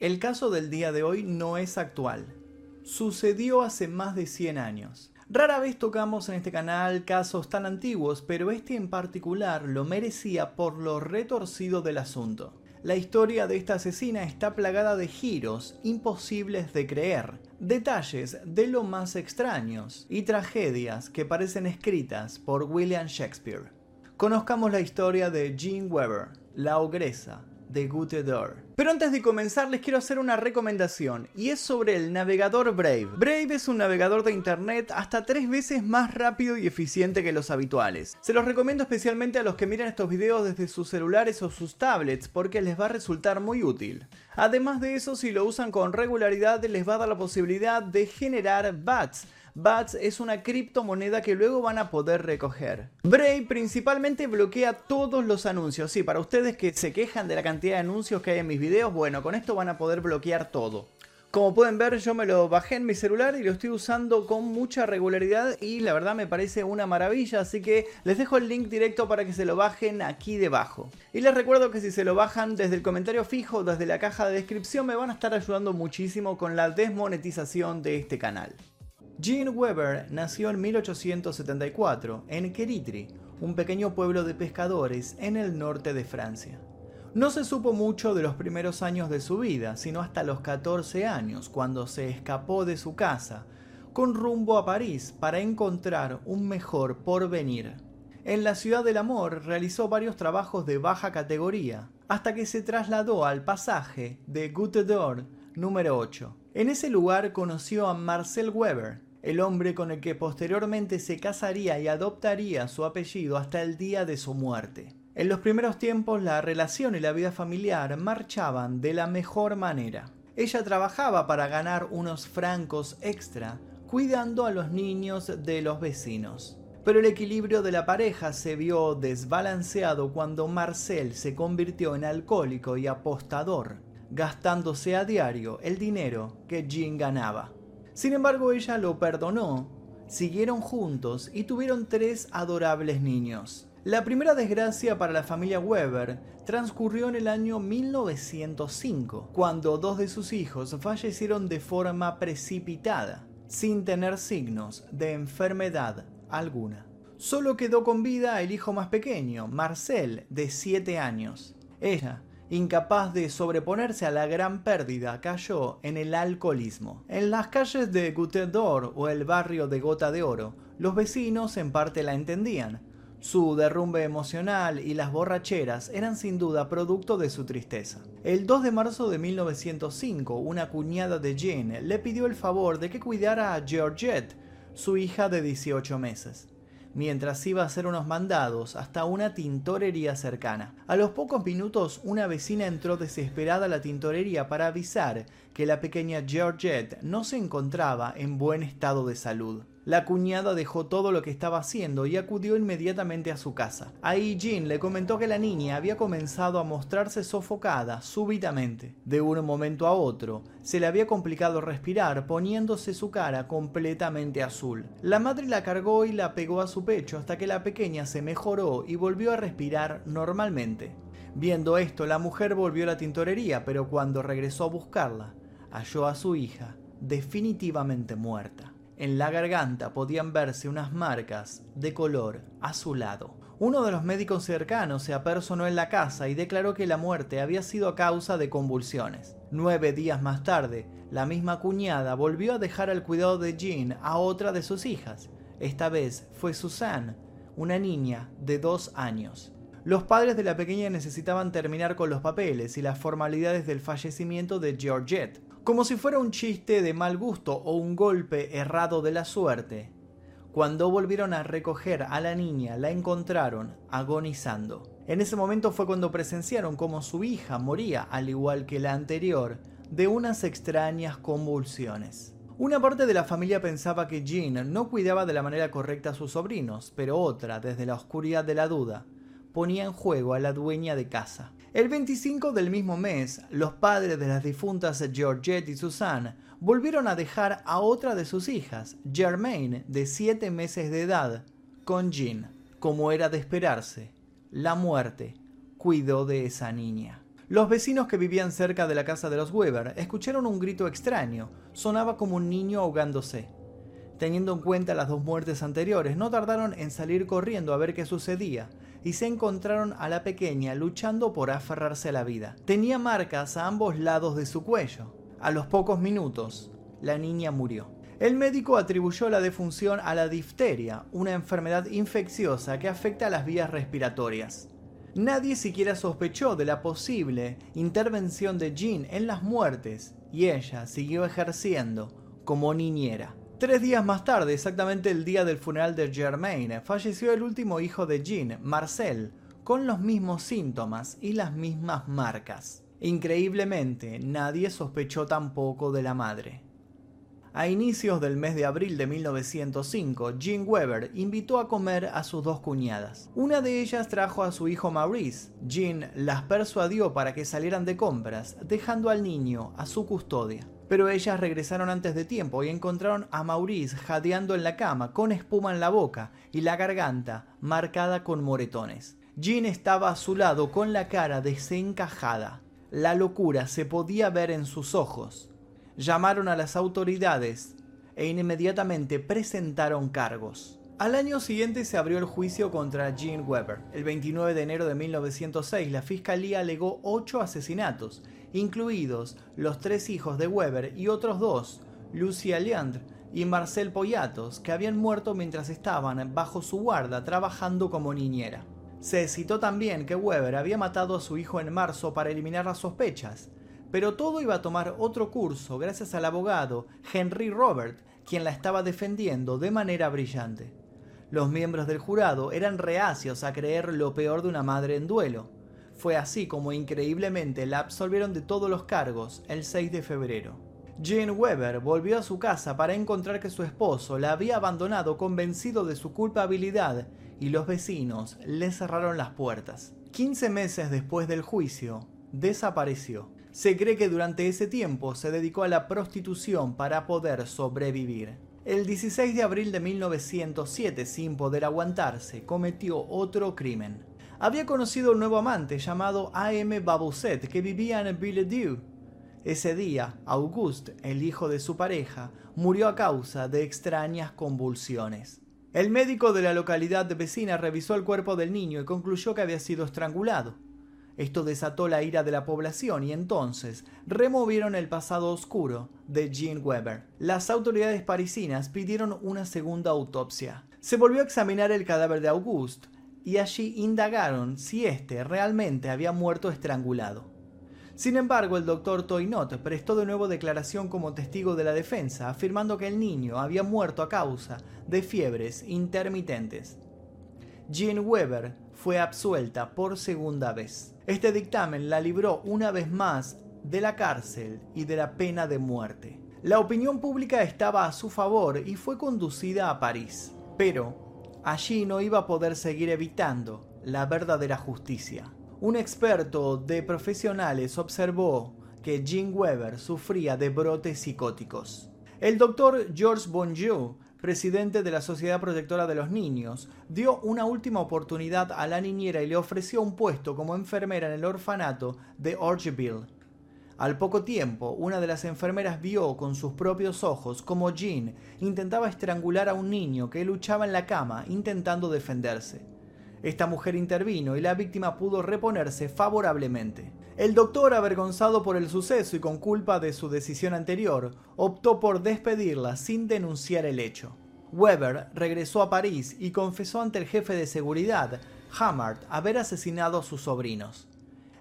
El caso del día de hoy no es actual. Sucedió hace más de 100 años. Rara vez tocamos en este canal casos tan antiguos, pero este en particular lo merecía por lo retorcido del asunto. La historia de esta asesina está plagada de giros imposibles de creer, detalles de lo más extraños y tragedias que parecen escritas por William Shakespeare. Conozcamos la historia de Jean Weber, la ogresa de Gute Pero antes de comenzar les quiero hacer una recomendación y es sobre el navegador Brave. Brave es un navegador de internet hasta tres veces más rápido y eficiente que los habituales. Se los recomiendo especialmente a los que miran estos videos desde sus celulares o sus tablets porque les va a resultar muy útil. Además de eso, si lo usan con regularidad les va a dar la posibilidad de generar bats Bats es una criptomoneda que luego van a poder recoger. Brave principalmente bloquea todos los anuncios. Sí, para ustedes que se quejan de la cantidad de anuncios que hay en mis videos, bueno, con esto van a poder bloquear todo. Como pueden ver yo me lo bajé en mi celular y lo estoy usando con mucha regularidad y la verdad me parece una maravilla, así que les dejo el link directo para que se lo bajen aquí debajo. Y les recuerdo que si se lo bajan desde el comentario fijo desde la caja de descripción me van a estar ayudando muchísimo con la desmonetización de este canal. Jean Weber nació en 1874 en Keritri, un pequeño pueblo de pescadores en el norte de Francia. No se supo mucho de los primeros años de su vida, sino hasta los 14 años, cuando se escapó de su casa, con rumbo a París para encontrar un mejor porvenir. En la ciudad del amor realizó varios trabajos de baja categoría, hasta que se trasladó al pasaje de Goutte d'Or número 8. En ese lugar conoció a Marcel Weber, el hombre con el que posteriormente se casaría y adoptaría su apellido hasta el día de su muerte. En los primeros tiempos la relación y la vida familiar marchaban de la mejor manera. Ella trabajaba para ganar unos francos extra, cuidando a los niños de los vecinos. Pero el equilibrio de la pareja se vio desbalanceado cuando Marcel se convirtió en alcohólico y apostador, gastándose a diario el dinero que Jean ganaba. Sin embargo, ella lo perdonó, siguieron juntos y tuvieron tres adorables niños. La primera desgracia para la familia Weber transcurrió en el año 1905, cuando dos de sus hijos fallecieron de forma precipitada, sin tener signos de enfermedad alguna. Solo quedó con vida el hijo más pequeño, Marcel, de 7 años. Ella incapaz de sobreponerse a la gran pérdida, cayó en el alcoholismo. En las calles de Goutte d'Or o el barrio de Gota de Oro, los vecinos en parte la entendían. Su derrumbe emocional y las borracheras eran sin duda producto de su tristeza. El 2 de marzo de 1905, una cuñada de Jean le pidió el favor de que cuidara a Georgette, su hija de 18 meses mientras iba a hacer unos mandados hasta una tintorería cercana. A los pocos minutos una vecina entró desesperada a la tintorería para avisar que la pequeña Georgette no se encontraba en buen estado de salud. La cuñada dejó todo lo que estaba haciendo y acudió inmediatamente a su casa. Ahí Jean le comentó que la niña había comenzado a mostrarse sofocada súbitamente. De un momento a otro, se le había complicado respirar poniéndose su cara completamente azul. La madre la cargó y la pegó a su pecho hasta que la pequeña se mejoró y volvió a respirar normalmente. Viendo esto, la mujer volvió a la tintorería, pero cuando regresó a buscarla, halló a su hija definitivamente muerta. En la garganta podían verse unas marcas de color azulado. Uno de los médicos cercanos se apersonó en la casa y declaró que la muerte había sido a causa de convulsiones. Nueve días más tarde, la misma cuñada volvió a dejar al cuidado de Jean a otra de sus hijas. Esta vez fue Suzanne, una niña de dos años. Los padres de la pequeña necesitaban terminar con los papeles y las formalidades del fallecimiento de Georgette, como si fuera un chiste de mal gusto o un golpe errado de la suerte. Cuando volvieron a recoger a la niña, la encontraron agonizando. En ese momento fue cuando presenciaron cómo su hija moría, al igual que la anterior, de unas extrañas convulsiones. Una parte de la familia pensaba que Jean no cuidaba de la manera correcta a sus sobrinos, pero otra, desde la oscuridad de la duda, ponía en juego a la dueña de casa. El 25 del mismo mes, los padres de las difuntas Georgette y Suzanne volvieron a dejar a otra de sus hijas, Germaine, de 7 meses de edad, con Jean. Como era de esperarse, la muerte cuidó de esa niña. Los vecinos que vivían cerca de la casa de los Weber escucharon un grito extraño, sonaba como un niño ahogándose. Teniendo en cuenta las dos muertes anteriores, no tardaron en salir corriendo a ver qué sucedía, y se encontraron a la pequeña luchando por aferrarse a la vida. Tenía marcas a ambos lados de su cuello. A los pocos minutos, la niña murió. El médico atribuyó la defunción a la difteria, una enfermedad infecciosa que afecta a las vías respiratorias. Nadie siquiera sospechó de la posible intervención de Jean en las muertes y ella siguió ejerciendo como niñera. Tres días más tarde, exactamente el día del funeral de Germaine, falleció el último hijo de Jean, Marcel, con los mismos síntomas y las mismas marcas. Increíblemente, nadie sospechó tampoco de la madre. A inicios del mes de abril de 1905, Jean Weber invitó a comer a sus dos cuñadas. Una de ellas trajo a su hijo Maurice. Jean las persuadió para que salieran de compras, dejando al niño a su custodia. Pero ellas regresaron antes de tiempo y encontraron a Maurice jadeando en la cama, con espuma en la boca y la garganta marcada con moretones. Jean estaba a su lado con la cara desencajada. La locura se podía ver en sus ojos llamaron a las autoridades e inmediatamente presentaron cargos. Al año siguiente se abrió el juicio contra Jean Weber. El 29 de enero de 1906 la fiscalía alegó ocho asesinatos, incluidos los tres hijos de Weber y otros dos, Lucia Leandre y Marcel Poyatos, que habían muerto mientras estaban bajo su guarda trabajando como niñera. Se citó también que Weber había matado a su hijo en marzo para eliminar las sospechas, pero todo iba a tomar otro curso gracias al abogado Henry Robert, quien la estaba defendiendo de manera brillante. Los miembros del jurado eran reacios a creer lo peor de una madre en duelo. Fue así como increíblemente la absolvieron de todos los cargos el 6 de febrero. Jane Weber volvió a su casa para encontrar que su esposo la había abandonado convencido de su culpabilidad y los vecinos le cerraron las puertas. 15 meses después del juicio, desapareció. Se cree que durante ese tiempo se dedicó a la prostitución para poder sobrevivir. El 16 de abril de 1907, sin poder aguantarse, cometió otro crimen. Había conocido un nuevo amante llamado A.M. Babousset que vivía en Villedieu. Ese día, Auguste, el hijo de su pareja, murió a causa de extrañas convulsiones. El médico de la localidad vecina revisó el cuerpo del niño y concluyó que había sido estrangulado. Esto desató la ira de la población y entonces removieron el pasado oscuro de Jean Weber. Las autoridades parisinas pidieron una segunda autopsia. Se volvió a examinar el cadáver de Auguste y allí indagaron si éste realmente había muerto estrangulado. Sin embargo, el doctor Toynot prestó de nuevo declaración como testigo de la defensa, afirmando que el niño había muerto a causa de fiebres intermitentes. Jean Weber fue absuelta por segunda vez. Este dictamen la libró una vez más de la cárcel y de la pena de muerte. La opinión pública estaba a su favor y fue conducida a París, pero allí no iba a poder seguir evitando la verdadera justicia. Un experto de profesionales observó que Jean Weber sufría de brotes psicóticos. El doctor Georges Bonjour presidente de la Sociedad Protectora de los Niños, dio una última oportunidad a la niñera y le ofreció un puesto como enfermera en el orfanato de Orgeville. Al poco tiempo, una de las enfermeras vio con sus propios ojos cómo Jean intentaba estrangular a un niño que luchaba en la cama intentando defenderse. Esta mujer intervino y la víctima pudo reponerse favorablemente. El doctor, avergonzado por el suceso y con culpa de su decisión anterior, optó por despedirla sin denunciar el hecho. Weber regresó a París y confesó ante el jefe de seguridad, Hamart, haber asesinado a sus sobrinos.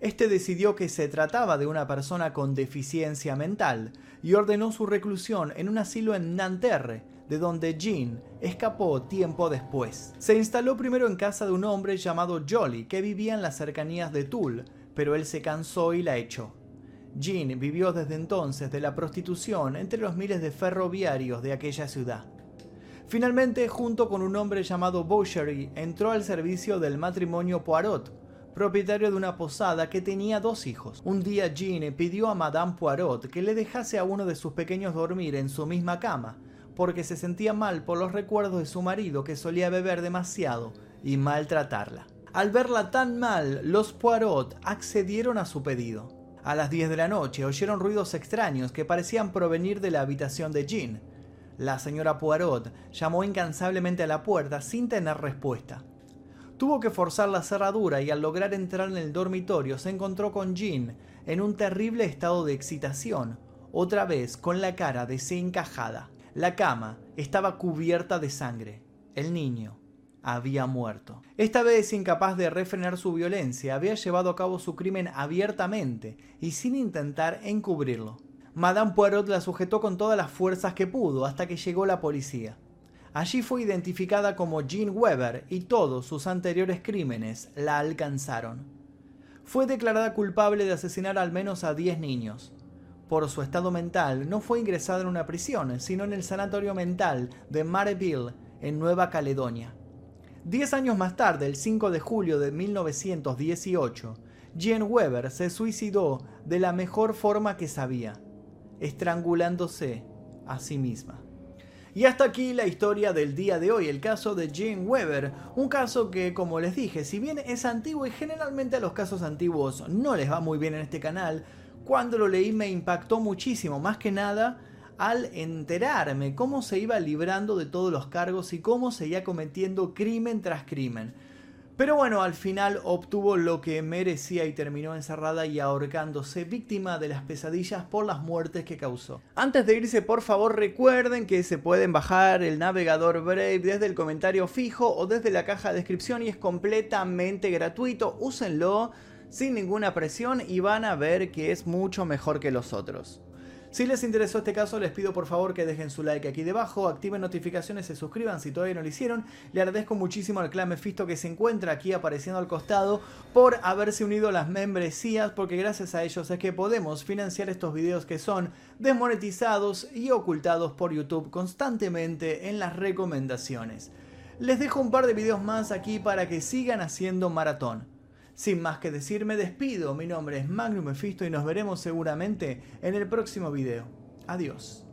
Este decidió que se trataba de una persona con deficiencia mental y ordenó su reclusión en un asilo en Nanterre, de donde Jean escapó tiempo después. Se instaló primero en casa de un hombre llamado Jolly, que vivía en las cercanías de Toul, pero él se cansó y la echó. Jean vivió desde entonces de la prostitución entre los miles de ferroviarios de aquella ciudad. Finalmente, junto con un hombre llamado Bouchery, entró al servicio del matrimonio Poirot, propietario de una posada que tenía dos hijos. Un día Jean pidió a Madame Poirot que le dejase a uno de sus pequeños dormir en su misma cama, porque se sentía mal por los recuerdos de su marido que solía beber demasiado y maltratarla. Al verla tan mal, los Poirot accedieron a su pedido. A las 10 de la noche oyeron ruidos extraños que parecían provenir de la habitación de Jean. La señora Poirot llamó incansablemente a la puerta sin tener respuesta. Tuvo que forzar la cerradura y al lograr entrar en el dormitorio se encontró con Jean en un terrible estado de excitación, otra vez con la cara desencajada. La cama estaba cubierta de sangre. El niño había muerto. Esta vez incapaz de refrenar su violencia, había llevado a cabo su crimen abiertamente y sin intentar encubrirlo. Madame Poirot la sujetó con todas las fuerzas que pudo hasta que llegó la policía. Allí fue identificada como Jean Weber y todos sus anteriores crímenes la alcanzaron. Fue declarada culpable de asesinar al menos a 10 niños. Por su estado mental, no fue ingresada en una prisión, sino en el sanatorio mental de Mareville, en Nueva Caledonia. Diez años más tarde, el 5 de julio de 1918, Jean Weber se suicidó de la mejor forma que sabía, estrangulándose a sí misma. Y hasta aquí la historia del día de hoy, el caso de Jean Weber, un caso que como les dije, si bien es antiguo y generalmente a los casos antiguos no les va muy bien en este canal, cuando lo leí me impactó muchísimo, más que nada al enterarme cómo se iba librando de todos los cargos y cómo seguía cometiendo crimen tras crimen. Pero bueno, al final obtuvo lo que merecía y terminó encerrada y ahorcándose, víctima de las pesadillas por las muertes que causó. Antes de irse, por favor, recuerden que se pueden bajar el navegador Brave desde el comentario fijo o desde la caja de descripción y es completamente gratuito. Úsenlo sin ninguna presión y van a ver que es mucho mejor que los otros. Si les interesó este caso, les pido por favor que dejen su like aquí debajo, activen notificaciones, se suscriban si todavía no lo hicieron. Le agradezco muchísimo al clan Mephisto que se encuentra aquí apareciendo al costado por haberse unido a las membresías, porque gracias a ellos es que podemos financiar estos videos que son desmonetizados y ocultados por YouTube constantemente en las recomendaciones. Les dejo un par de videos más aquí para que sigan haciendo maratón. Sin más que decir, me despido. Mi nombre es Magnum Mephisto y nos veremos seguramente en el próximo video. Adiós.